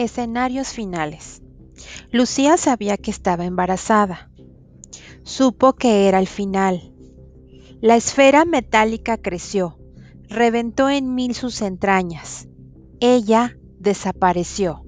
Escenarios finales. Lucía sabía que estaba embarazada. Supo que era el final. La esfera metálica creció, reventó en mil sus entrañas. Ella desapareció.